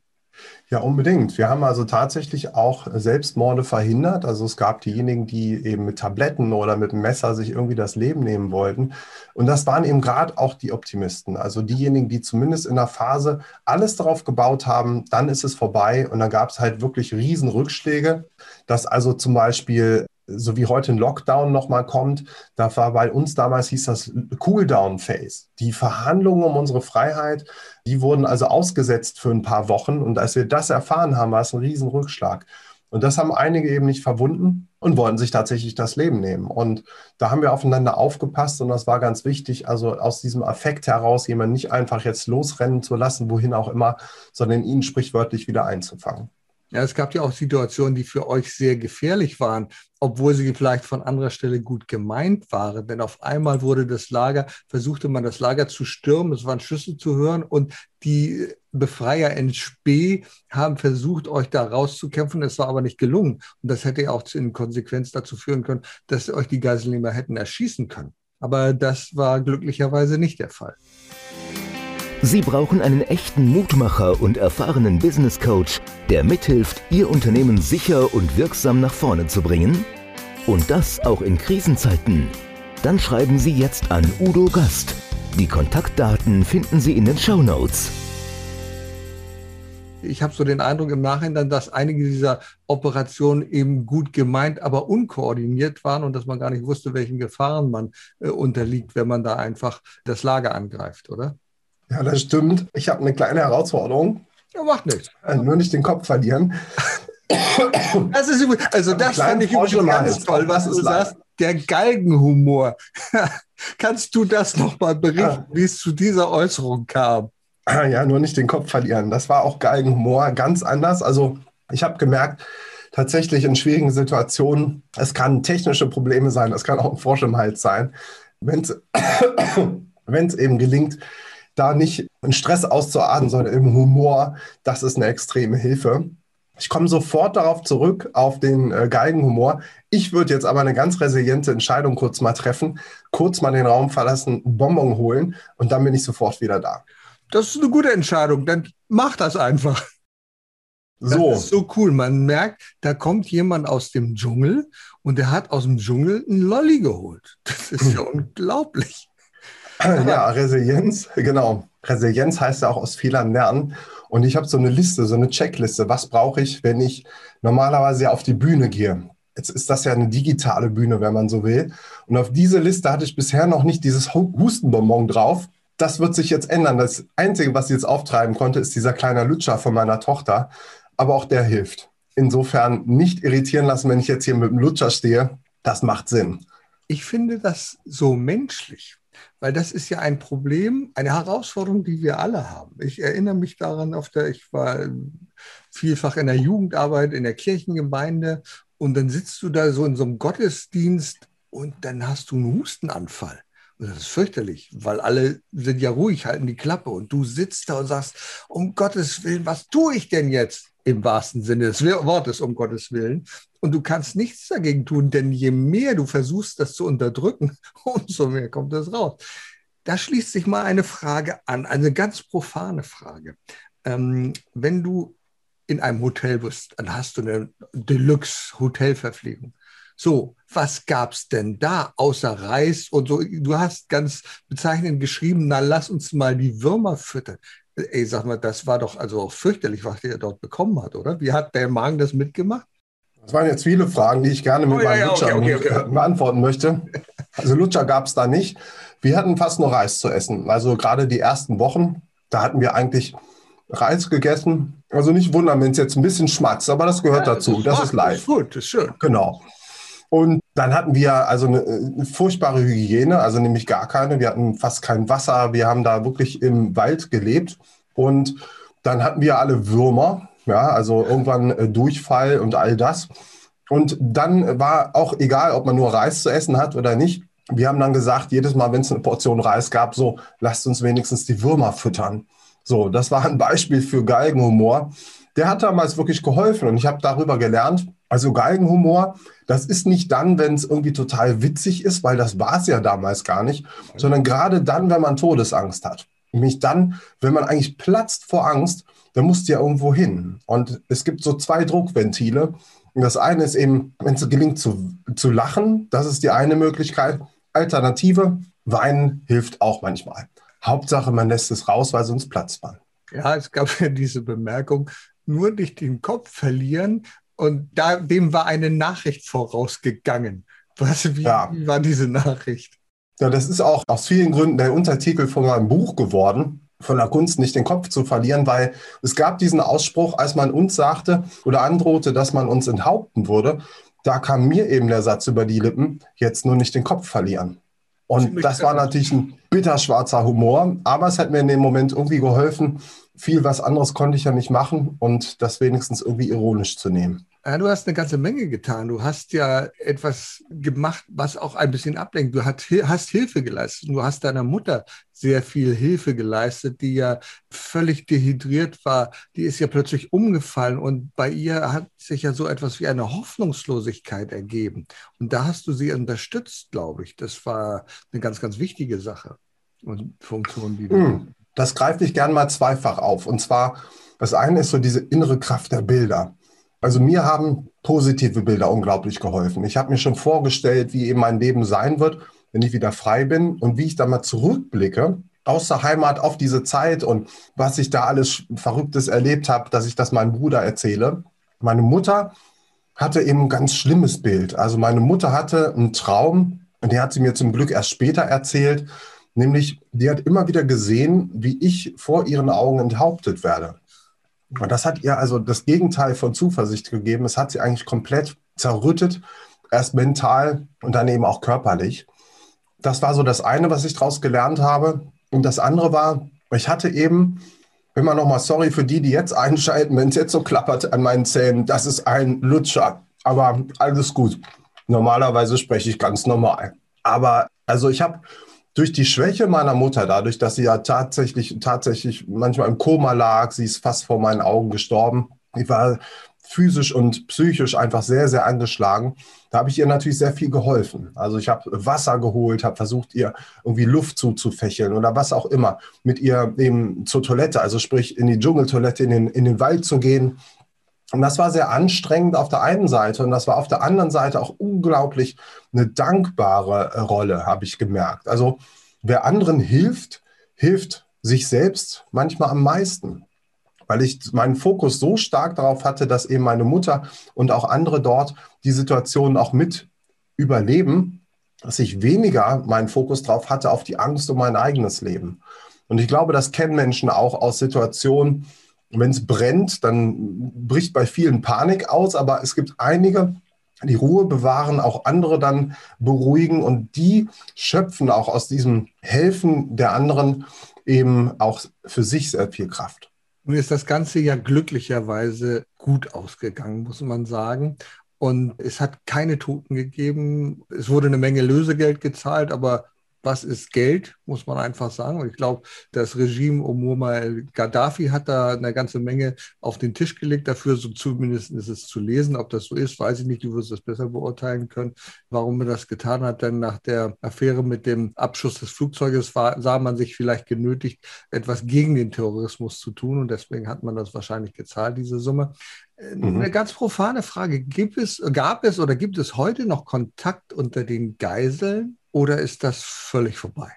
Ja, unbedingt. Wir haben also tatsächlich auch Selbstmorde verhindert. Also es gab diejenigen, die eben mit Tabletten oder mit einem Messer sich irgendwie das Leben nehmen wollten. Und das waren eben gerade auch die Optimisten. Also diejenigen, die zumindest in der Phase alles darauf gebaut haben, dann ist es vorbei. Und dann gab es halt wirklich Riesenrückschläge, dass also zum Beispiel so wie heute ein Lockdown nochmal kommt, da war bei uns damals hieß das Cooldown-Phase. Die Verhandlungen um unsere Freiheit, die wurden also ausgesetzt für ein paar Wochen. Und als wir das erfahren haben, war es ein Riesenrückschlag. Und das haben einige eben nicht verwunden und wollten sich tatsächlich das Leben nehmen. Und da haben wir aufeinander aufgepasst und das war ganz wichtig, also aus diesem Affekt heraus jemanden nicht einfach jetzt losrennen zu lassen, wohin auch immer, sondern ihn sprichwörtlich wieder einzufangen. Ja, es gab ja auch Situationen, die für euch sehr gefährlich waren, obwohl sie vielleicht von anderer Stelle gut gemeint waren. Denn auf einmal wurde das Lager, versuchte man das Lager zu stürmen, es waren Schüsse zu hören und die Befreier in Spee haben versucht, euch da rauszukämpfen. Es war aber nicht gelungen. Und das hätte ja auch in Konsequenz dazu führen können, dass euch die Geiselnehmer hätten erschießen können. Aber das war glücklicherweise nicht der Fall. Sie brauchen einen echten Mutmacher und erfahrenen Business Coach, der mithilft, Ihr Unternehmen sicher und wirksam nach vorne zu bringen? Und das auch in Krisenzeiten? Dann schreiben Sie jetzt an Udo Gast. Die Kontaktdaten finden Sie in den Show Notes. Ich habe so den Eindruck im Nachhinein, dass einige dieser Operationen eben gut gemeint, aber unkoordiniert waren und dass man gar nicht wusste, welchen Gefahren man äh, unterliegt, wenn man da einfach das Lager angreift, oder? Ja, das stimmt. Ich habe eine kleine Herausforderung. Ja, macht nichts. Also nur nicht den Kopf verlieren. Das ist übrigens, also das fand ich übrigens ganz toll, was du sagst. Der Galgenhumor. Kannst du das nochmal berichten, ah. wie es zu dieser Äußerung kam? Ja, nur nicht den Kopf verlieren. Das war auch Galgenhumor, ganz anders. Also ich habe gemerkt, tatsächlich in schwierigen Situationen, es kann technische Probleme sein, es kann auch ein Frosch im Hals sein. Wenn es eben gelingt, da nicht in Stress auszuatmen, sondern im Humor, das ist eine extreme Hilfe. Ich komme sofort darauf zurück, auf den äh, Geigenhumor. Ich würde jetzt aber eine ganz resiliente Entscheidung kurz mal treffen, kurz mal den Raum verlassen, Bonbon holen und dann bin ich sofort wieder da. Das ist eine gute Entscheidung, dann mach das einfach. So. Das ist so cool. Man merkt, da kommt jemand aus dem Dschungel und der hat aus dem Dschungel einen Lolli geholt. Das ist ja unglaublich. Ja, Resilienz, genau. Resilienz heißt ja auch aus Fehlern lernen. Und ich habe so eine Liste, so eine Checkliste. Was brauche ich, wenn ich normalerweise auf die Bühne gehe? Jetzt ist das ja eine digitale Bühne, wenn man so will. Und auf diese Liste hatte ich bisher noch nicht dieses Hustenbonbon drauf. Das wird sich jetzt ändern. Das Einzige, was ich jetzt auftreiben konnte, ist dieser kleine Lutscher von meiner Tochter. Aber auch der hilft. Insofern nicht irritieren lassen, wenn ich jetzt hier mit dem Lutscher stehe. Das macht Sinn. Ich finde das so menschlich, weil das ist ja ein Problem, eine Herausforderung, die wir alle haben. Ich erinnere mich daran, auf der, ich war vielfach in der Jugendarbeit, in der Kirchengemeinde und dann sitzt du da so in so einem Gottesdienst und dann hast du einen Hustenanfall. Und das ist fürchterlich, weil alle sind ja ruhig, halten die Klappe und du sitzt da und sagst, um Gottes Willen, was tue ich denn jetzt? Im wahrsten Sinne des Wortes, um Gottes Willen. Und du kannst nichts dagegen tun, denn je mehr du versuchst, das zu unterdrücken, umso mehr kommt das raus. Da schließt sich mal eine Frage an, eine ganz profane Frage. Ähm, wenn du in einem Hotel bist, dann hast du eine Deluxe-Hotelverpflegung. So, was gab es denn da außer Reis und so? Du hast ganz bezeichnend geschrieben, na lass uns mal die Würmer füttern. Ey, sag mal, das war doch also fürchterlich, was der dort bekommen hat, oder? Wie hat der Magen das mitgemacht? Das waren jetzt viele Fragen, die ich gerne mit oh, meinem ja, Lutscher okay, okay, okay. beantworten möchte. Also Lutscher gab es da nicht. Wir hatten fast nur Reis zu essen. Also gerade die ersten Wochen, da hatten wir eigentlich Reis gegessen. Also nicht wundern, wenn es jetzt ein bisschen schmatzt, aber das gehört ja, dazu. Das, das ist live. Das ist gut, das ist schön. Genau. Und dann hatten wir also eine, eine, furchtbare Hygiene, also nämlich gar keine. Wir hatten fast kein Wasser. Wir haben da wirklich im Wald gelebt. Und dann hatten wir alle Würmer, ja, also irgendwann äh, Durchfall und all das. Und dann war auch egal, ob man nur Reis zu essen hat oder nicht. Wir haben dann gesagt, jedes Mal, wenn es eine Portion Reis gab, so, lasst uns wenigstens die Würmer füttern. So, das war ein Beispiel für Galgenhumor. Der hat damals wirklich geholfen und ich habe darüber gelernt, also Galgenhumor, das ist nicht dann, wenn es irgendwie total witzig ist, weil das war es ja damals gar nicht, sondern gerade dann, wenn man Todesangst hat. Nämlich dann, wenn man eigentlich platzt vor Angst, dann musst du ja irgendwo hin. Und es gibt so zwei Druckventile. Und das eine ist eben, wenn es gelingt zu, zu lachen, das ist die eine Möglichkeit. Alternative, weinen hilft auch manchmal. Hauptsache, man lässt es raus, weil sonst platzt man. Ja, es gab ja diese Bemerkung, nur nicht den Kopf verlieren, und da, dem war eine Nachricht vorausgegangen. Was, wie, ja. wie war diese Nachricht? Ja, das ist auch aus vielen Gründen der Untertitel von meinem Buch geworden von der Kunst nicht den Kopf zu verlieren, weil es gab diesen Ausspruch, als man uns sagte oder androhte, dass man uns enthaupten würde, da kam mir eben der Satz über die Lippen, jetzt nur nicht den Kopf verlieren. Und das war natürlich ein bitterschwarzer Humor, aber es hat mir in dem Moment irgendwie geholfen. Viel was anderes konnte ich ja nicht machen und das wenigstens irgendwie ironisch zu nehmen. Ja, du hast eine ganze Menge getan. Du hast ja etwas gemacht, was auch ein bisschen ablenkt. Du hast, hast Hilfe geleistet. Du hast deiner Mutter sehr viel Hilfe geleistet, die ja völlig dehydriert war. Die ist ja plötzlich umgefallen und bei ihr hat sich ja so etwas wie eine Hoffnungslosigkeit ergeben. Und da hast du sie unterstützt, glaube ich. Das war eine ganz, ganz wichtige Sache und Funktion, die du. Hm, das greife ich gern mal zweifach auf. Und zwar, das eine ist so diese innere Kraft der Bilder. Also mir haben positive Bilder unglaublich geholfen. Ich habe mir schon vorgestellt, wie eben mein Leben sein wird, wenn ich wieder frei bin und wie ich da mal zurückblicke aus der Heimat auf diese Zeit und was ich da alles Verrücktes erlebt habe, dass ich das meinem Bruder erzähle. Meine Mutter hatte eben ein ganz schlimmes Bild. Also meine Mutter hatte einen Traum, und den hat sie mir zum Glück erst später erzählt, nämlich die hat immer wieder gesehen, wie ich vor ihren Augen enthauptet werde. Und das hat ihr also das Gegenteil von Zuversicht gegeben. Es hat sie eigentlich komplett zerrüttet, erst mental und dann eben auch körperlich. Das war so das eine, was ich daraus gelernt habe. Und das andere war, ich hatte eben, immer noch mal sorry für die, die jetzt einschalten, wenn es jetzt so klappert an meinen Zähnen, das ist ein Lutscher. Aber alles gut. Normalerweise spreche ich ganz normal. Aber also ich habe durch die Schwäche meiner Mutter, dadurch, dass sie ja tatsächlich, tatsächlich manchmal im Koma lag, sie ist fast vor meinen Augen gestorben. Ich war physisch und psychisch einfach sehr, sehr angeschlagen. Da habe ich ihr natürlich sehr viel geholfen. Also ich habe Wasser geholt, habe versucht, ihr irgendwie Luft zuzufächeln oder was auch immer. Mit ihr eben zur Toilette, also sprich in die Dschungeltoilette, in den, in den Wald zu gehen, und das war sehr anstrengend auf der einen Seite und das war auf der anderen Seite auch unglaublich eine dankbare äh, Rolle, habe ich gemerkt. Also wer anderen hilft, hilft sich selbst manchmal am meisten, weil ich meinen Fokus so stark darauf hatte, dass eben meine Mutter und auch andere dort die Situation auch mit überleben, dass ich weniger meinen Fokus darauf hatte auf die Angst um mein eigenes Leben. Und ich glaube, das kennen Menschen auch aus Situationen, wenn es brennt, dann bricht bei vielen Panik aus, aber es gibt einige, die Ruhe bewahren, auch andere dann beruhigen und die schöpfen auch aus diesem Helfen der anderen eben auch für sich sehr viel Kraft. Nun ist das Ganze ja glücklicherweise gut ausgegangen, muss man sagen. Und es hat keine Toten gegeben. Es wurde eine Menge Lösegeld gezahlt, aber was ist Geld, muss man einfach sagen. Und ich glaube, das Regime um Muammar Gaddafi hat da eine ganze Menge auf den Tisch gelegt dafür, so zumindest ist es zu lesen. Ob das so ist, weiß ich nicht. Du wirst das besser beurteilen können, warum er das getan hat. Denn nach der Affäre mit dem Abschuss des Flugzeuges war, sah man sich vielleicht genötigt, etwas gegen den Terrorismus zu tun. Und deswegen hat man das wahrscheinlich gezahlt, diese Summe. Mhm. Eine ganz profane Frage. Gibt es, gab es oder gibt es heute noch Kontakt unter den Geiseln oder ist das völlig vorbei?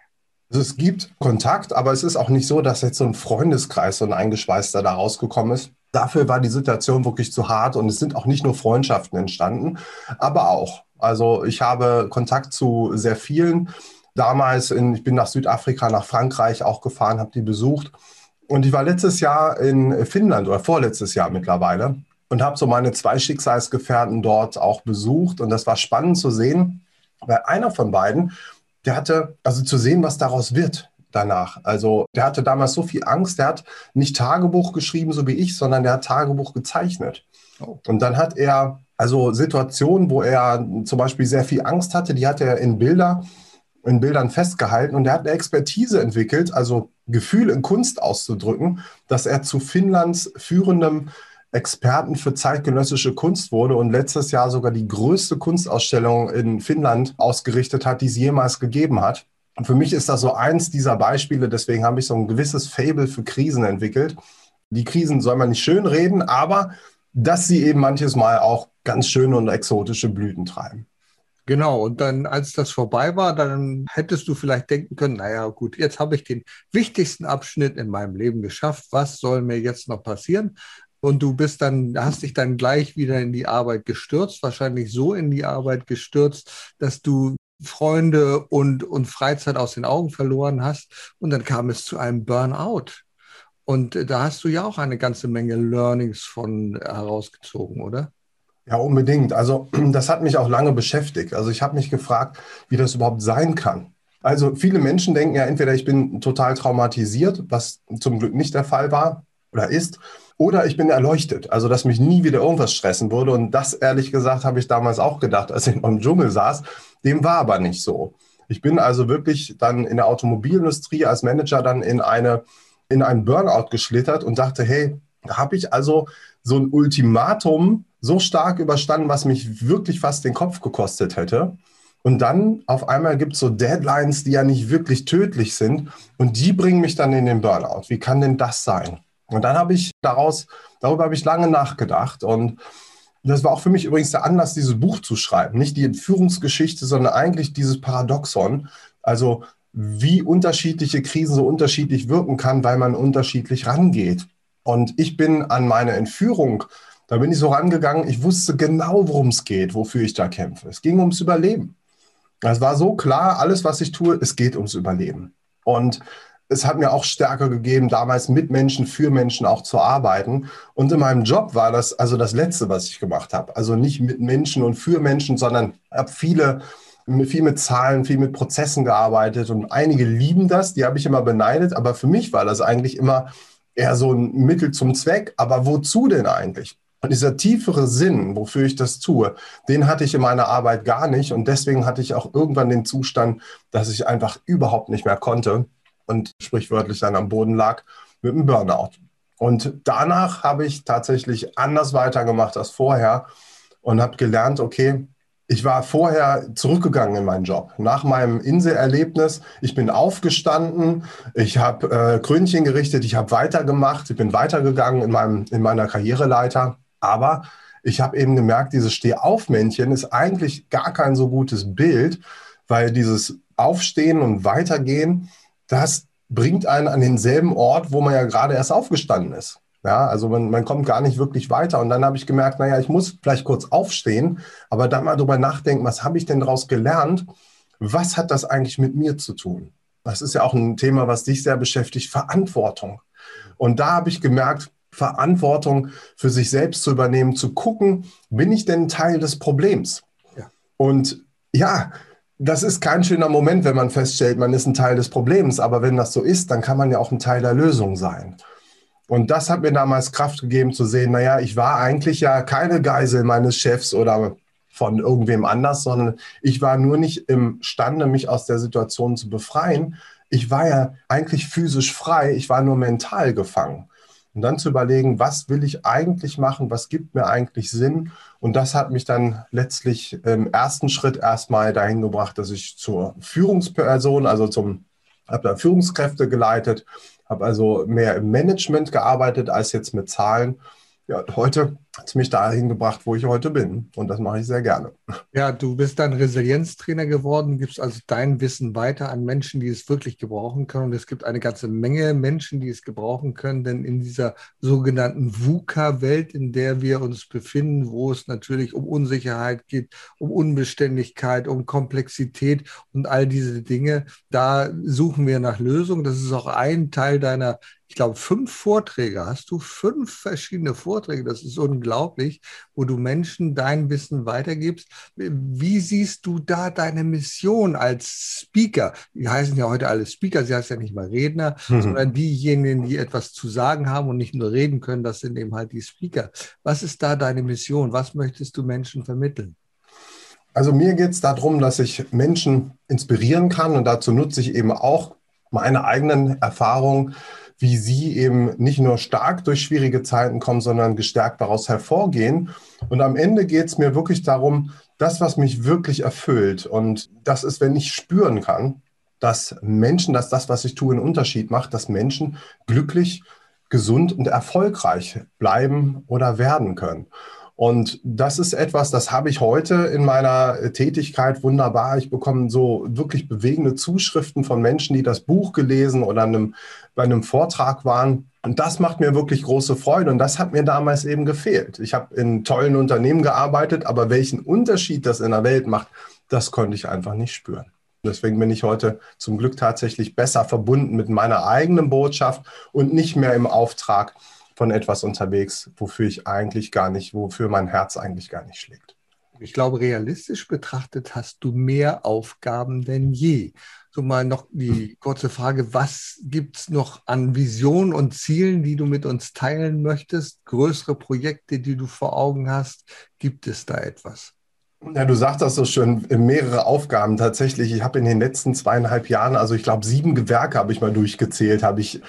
Also es gibt Kontakt, aber es ist auch nicht so, dass jetzt so ein Freundeskreis, so ein eingeschweißter da rausgekommen ist. Dafür war die Situation wirklich zu hart und es sind auch nicht nur Freundschaften entstanden, aber auch. Also ich habe Kontakt zu sehr vielen. Damals, in, ich bin nach Südafrika, nach Frankreich auch gefahren, habe die besucht. Und ich war letztes Jahr in Finnland oder vorletztes Jahr mittlerweile und habe so meine zwei Schicksalsgefährten dort auch besucht. Und das war spannend zu sehen, weil einer von beiden, der hatte, also zu sehen, was daraus wird danach. Also der hatte damals so viel Angst, der hat nicht Tagebuch geschrieben, so wie ich, sondern der hat Tagebuch gezeichnet. Oh. Und dann hat er also Situationen, wo er zum Beispiel sehr viel Angst hatte, die hat er in Bilder, in Bildern festgehalten und er hat eine Expertise entwickelt, also Gefühl in Kunst auszudrücken, dass er zu Finnlands führendem Experten für zeitgenössische Kunst wurde und letztes Jahr sogar die größte Kunstausstellung in Finnland ausgerichtet hat, die es jemals gegeben hat. Und für mich ist das so eins dieser Beispiele, deswegen habe ich so ein gewisses Fable für Krisen entwickelt. Die Krisen soll man nicht schön reden, aber dass sie eben manches Mal auch ganz schöne und exotische Blüten treiben. Genau, und dann, als das vorbei war, dann hättest du vielleicht denken können, naja, gut, jetzt habe ich den wichtigsten Abschnitt in meinem Leben geschafft. Was soll mir jetzt noch passieren? Und du bist dann, hast dich dann gleich wieder in die Arbeit gestürzt, wahrscheinlich so in die Arbeit gestürzt, dass du Freunde und, und Freizeit aus den Augen verloren hast. Und dann kam es zu einem Burnout. Und da hast du ja auch eine ganze Menge Learnings von herausgezogen, oder? Ja, unbedingt. Also das hat mich auch lange beschäftigt. Also ich habe mich gefragt, wie das überhaupt sein kann. Also viele Menschen denken ja entweder, ich bin total traumatisiert, was zum Glück nicht der Fall war oder ist, oder ich bin erleuchtet, also dass mich nie wieder irgendwas stressen würde. Und das, ehrlich gesagt, habe ich damals auch gedacht, als ich im Dschungel saß. Dem war aber nicht so. Ich bin also wirklich dann in der Automobilindustrie als Manager dann in, eine, in einen Burnout geschlittert und dachte, hey, da habe ich also so ein Ultimatum so stark überstanden, was mich wirklich fast den Kopf gekostet hätte. Und dann auf einmal gibt es so Deadlines, die ja nicht wirklich tödlich sind. Und die bringen mich dann in den Burnout. Wie kann denn das sein? Und dann habe ich daraus, darüber habe ich lange nachgedacht und das war auch für mich übrigens der Anlass, dieses Buch zu schreiben. Nicht die Entführungsgeschichte, sondern eigentlich dieses Paradoxon. Also wie unterschiedliche Krisen so unterschiedlich wirken kann, weil man unterschiedlich rangeht. Und ich bin an meine Entführung, da bin ich so rangegangen, ich wusste genau, worum es geht, wofür ich da kämpfe. Es ging ums Überleben. Es war so klar, alles, was ich tue, es geht ums Überleben. Und es hat mir auch Stärke gegeben, damals mit Menschen, für Menschen auch zu arbeiten. Und in meinem Job war das also das Letzte, was ich gemacht habe. Also nicht mit Menschen und für Menschen, sondern habe viele, viel mit Zahlen, viel mit Prozessen gearbeitet. Und einige lieben das, die habe ich immer beneidet. Aber für mich war das eigentlich immer eher so ein Mittel zum Zweck. Aber wozu denn eigentlich? Und dieser tiefere Sinn, wofür ich das tue, den hatte ich in meiner Arbeit gar nicht. Und deswegen hatte ich auch irgendwann den Zustand, dass ich einfach überhaupt nicht mehr konnte und sprichwörtlich dann am Boden lag mit einem Burnout. Und danach habe ich tatsächlich anders weitergemacht als vorher und habe gelernt, okay, ich war vorher zurückgegangen in meinen Job. Nach meinem Inselerlebnis, ich bin aufgestanden, ich habe äh, Krönchen gerichtet, ich habe weitergemacht, ich bin weitergegangen in, meinem, in meiner Karriereleiter. Aber ich habe eben gemerkt, dieses Stehaufmännchen ist eigentlich gar kein so gutes Bild, weil dieses Aufstehen und Weitergehen, das bringt einen an denselben Ort, wo man ja gerade erst aufgestanden ist. Ja, also man, man kommt gar nicht wirklich weiter. Und dann habe ich gemerkt, naja, ich muss vielleicht kurz aufstehen, aber dann mal drüber nachdenken, was habe ich denn daraus gelernt? Was hat das eigentlich mit mir zu tun? Das ist ja auch ein Thema, was dich sehr beschäftigt, Verantwortung. Und da habe ich gemerkt, Verantwortung für sich selbst zu übernehmen, zu gucken, bin ich denn Teil des Problems? Ja. Und ja, das ist kein schöner Moment, wenn man feststellt, man ist ein Teil des Problems. Aber wenn das so ist, dann kann man ja auch ein Teil der Lösung sein. Und das hat mir damals Kraft gegeben zu sehen, naja, ich war eigentlich ja keine Geisel meines Chefs oder von irgendwem anders, sondern ich war nur nicht imstande, mich aus der Situation zu befreien. Ich war ja eigentlich physisch frei, ich war nur mental gefangen. Und dann zu überlegen, was will ich eigentlich machen, was gibt mir eigentlich Sinn. Und das hat mich dann letztlich im ersten Schritt erstmal dahin gebracht, dass ich zur Führungsperson, also zum, habe da Führungskräfte geleitet, habe also mehr im Management gearbeitet als jetzt mit Zahlen ja, heute hat es mich dahin gebracht, wo ich heute bin. Und das mache ich sehr gerne. Ja, du bist dann Resilienztrainer geworden, gibst also dein Wissen weiter an Menschen, die es wirklich gebrauchen können. Und es gibt eine ganze Menge Menschen, die es gebrauchen können, denn in dieser sogenannten VUCA-Welt, in der wir uns befinden, wo es natürlich um Unsicherheit geht, um Unbeständigkeit, um Komplexität und all diese Dinge, da suchen wir nach Lösungen. Das ist auch ein Teil deiner ich glaube, fünf Vorträge. Hast du fünf verschiedene Vorträge? Das ist unglaublich, wo du Menschen dein Wissen weitergibst. Wie siehst du da deine Mission als Speaker? Die heißen ja heute alle Speaker, sie heißen ja nicht mal Redner, mhm. sondern diejenigen, die etwas zu sagen haben und nicht nur reden können, das sind eben halt die Speaker. Was ist da deine Mission? Was möchtest du Menschen vermitteln? Also mir geht es darum, dass ich Menschen inspirieren kann und dazu nutze ich eben auch meine eigenen Erfahrungen wie sie eben nicht nur stark durch schwierige Zeiten kommen, sondern gestärkt daraus hervorgehen. Und am Ende geht es mir wirklich darum, das, was mich wirklich erfüllt. Und das ist, wenn ich spüren kann, dass Menschen, dass das, was ich tue, einen Unterschied macht, dass Menschen glücklich, gesund und erfolgreich bleiben oder werden können. Und das ist etwas, das habe ich heute in meiner Tätigkeit wunderbar. Ich bekomme so wirklich bewegende Zuschriften von Menschen, die das Buch gelesen oder einem, bei einem Vortrag waren. Und das macht mir wirklich große Freude. Und das hat mir damals eben gefehlt. Ich habe in tollen Unternehmen gearbeitet, aber welchen Unterschied das in der Welt macht, das konnte ich einfach nicht spüren. Deswegen bin ich heute zum Glück tatsächlich besser verbunden mit meiner eigenen Botschaft und nicht mehr im Auftrag von etwas unterwegs, wofür ich eigentlich gar nicht, wofür mein Herz eigentlich gar nicht schlägt. Ich glaube, realistisch betrachtet hast du mehr Aufgaben denn je. So mal noch die kurze Frage, was gibt es noch an Visionen und Zielen, die du mit uns teilen möchtest? Größere Projekte, die du vor Augen hast? Gibt es da etwas? Ja, du sagst das so schön, mehrere Aufgaben tatsächlich. Ich habe in den letzten zweieinhalb Jahren, also ich glaube sieben Gewerke habe ich mal durchgezählt, habe ich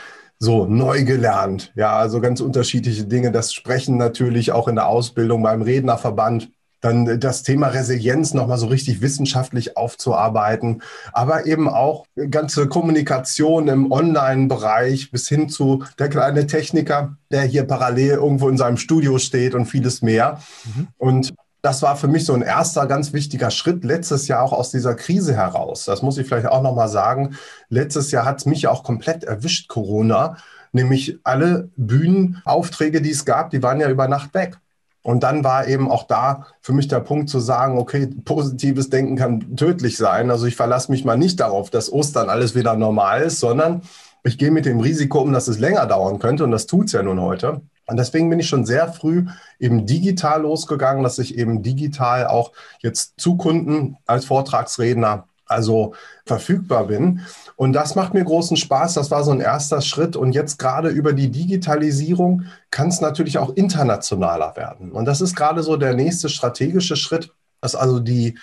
so neu gelernt. Ja, also ganz unterschiedliche Dinge. Das Sprechen natürlich auch in der Ausbildung beim Rednerverband. Dann das Thema Resilienz nochmal so richtig wissenschaftlich aufzuarbeiten, aber eben auch ganze Kommunikation im Online-Bereich bis hin zu der kleine Techniker, der hier parallel irgendwo in seinem Studio steht und vieles mehr. Mhm. Und das war für mich so ein erster ganz wichtiger Schritt letztes Jahr auch aus dieser Krise heraus. Das muss ich vielleicht auch nochmal sagen. Letztes Jahr hat es mich auch komplett erwischt, Corona. Nämlich alle Bühnenaufträge, die es gab, die waren ja über Nacht weg. Und dann war eben auch da für mich der Punkt zu sagen, okay, positives Denken kann tödlich sein. Also ich verlasse mich mal nicht darauf, dass Ostern alles wieder normal ist, sondern ich gehe mit dem Risiko um, dass es länger dauern könnte. Und das tut es ja nun heute. Und deswegen bin ich schon sehr früh eben digital losgegangen, dass ich eben digital auch jetzt zu Kunden als Vortragsredner also verfügbar bin. Und das macht mir großen Spaß. Das war so ein erster Schritt. Und jetzt gerade über die Digitalisierung kann es natürlich auch internationaler werden. Und das ist gerade so der nächste strategische Schritt, dass also die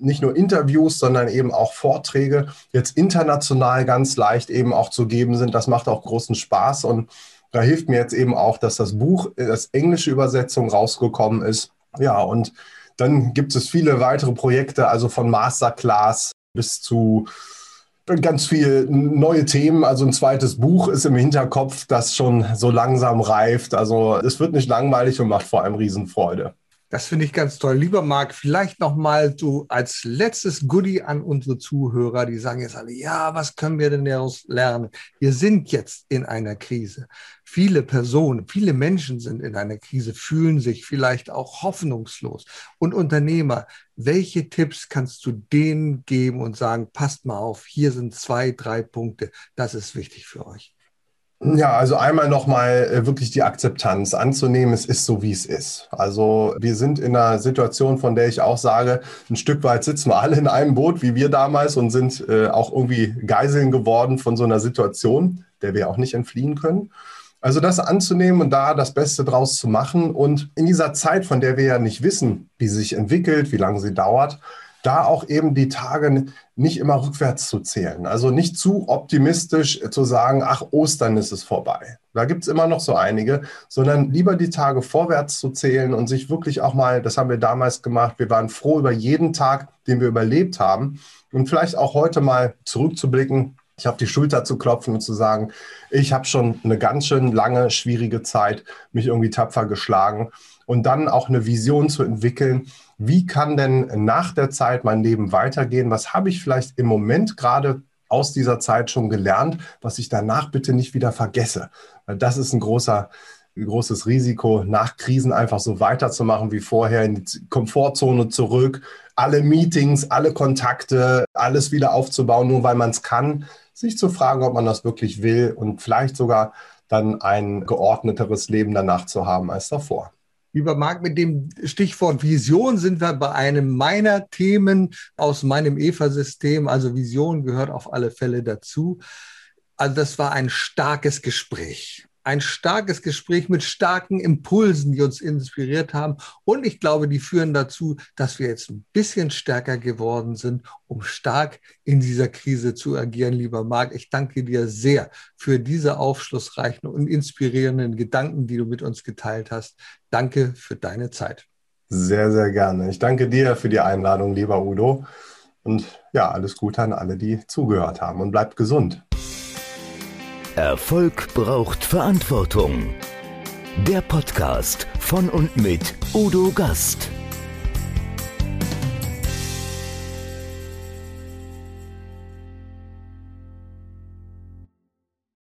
nicht nur Interviews, sondern eben auch Vorträge jetzt international ganz leicht eben auch zu geben sind. Das macht auch großen Spaß. Und da hilft mir jetzt eben auch, dass das Buch, das englische Übersetzung rausgekommen ist. Ja, und dann gibt es viele weitere Projekte, also von Masterclass bis zu ganz viele neue Themen. Also ein zweites Buch ist im Hinterkopf, das schon so langsam reift. Also es wird nicht langweilig und macht vor allem Riesenfreude. Das finde ich ganz toll. Lieber Marc, vielleicht noch mal so als letztes Goodie an unsere Zuhörer, die sagen jetzt alle, ja, was können wir denn daraus lernen? Wir sind jetzt in einer Krise. Viele Personen, viele Menschen sind in einer Krise, fühlen sich vielleicht auch hoffnungslos. Und Unternehmer, welche Tipps kannst du denen geben und sagen, passt mal auf, hier sind zwei, drei Punkte, das ist wichtig für euch? Ja, also einmal nochmal äh, wirklich die Akzeptanz anzunehmen, es ist so, wie es ist. Also wir sind in einer Situation, von der ich auch sage, ein Stück weit sitzen wir alle in einem Boot, wie wir damals, und sind äh, auch irgendwie Geiseln geworden von so einer Situation, der wir auch nicht entfliehen können. Also das anzunehmen und da das Beste draus zu machen und in dieser Zeit, von der wir ja nicht wissen, wie sie sich entwickelt, wie lange sie dauert, da auch eben die Tage nicht immer rückwärts zu zählen. Also nicht zu optimistisch zu sagen, ach, Ostern ist es vorbei. Da gibt es immer noch so einige, sondern lieber die Tage vorwärts zu zählen und sich wirklich auch mal, das haben wir damals gemacht, wir waren froh über jeden Tag, den wir überlebt haben und vielleicht auch heute mal zurückzublicken, ich habe die Schulter zu klopfen und zu sagen, ich habe schon eine ganz schön lange, schwierige Zeit mich irgendwie tapfer geschlagen und dann auch eine Vision zu entwickeln, wie kann denn nach der Zeit mein Leben weitergehen? Was habe ich vielleicht im Moment gerade aus dieser Zeit schon gelernt, was ich danach bitte nicht wieder vergesse? Das ist ein großer, großes Risiko, nach Krisen einfach so weiterzumachen wie vorher, in die Komfortzone zurück, alle Meetings, alle Kontakte, alles wieder aufzubauen, nur weil man es kann sich zu fragen, ob man das wirklich will und vielleicht sogar dann ein geordneteres Leben danach zu haben als davor. Lieber Marc, mit dem Stichwort Vision sind wir bei einem meiner Themen aus meinem EVA-System. Also Vision gehört auf alle Fälle dazu. Also das war ein starkes Gespräch ein starkes Gespräch mit starken Impulsen, die uns inspiriert haben. Und ich glaube, die führen dazu, dass wir jetzt ein bisschen stärker geworden sind, um stark in dieser Krise zu agieren. Lieber Marc, ich danke dir sehr für diese aufschlussreichen und inspirierenden Gedanken, die du mit uns geteilt hast. Danke für deine Zeit. Sehr, sehr gerne. Ich danke dir für die Einladung, lieber Udo. Und ja, alles Gute an alle, die zugehört haben und bleibt gesund. Erfolg braucht Verantwortung. Der Podcast von und mit Udo Gast.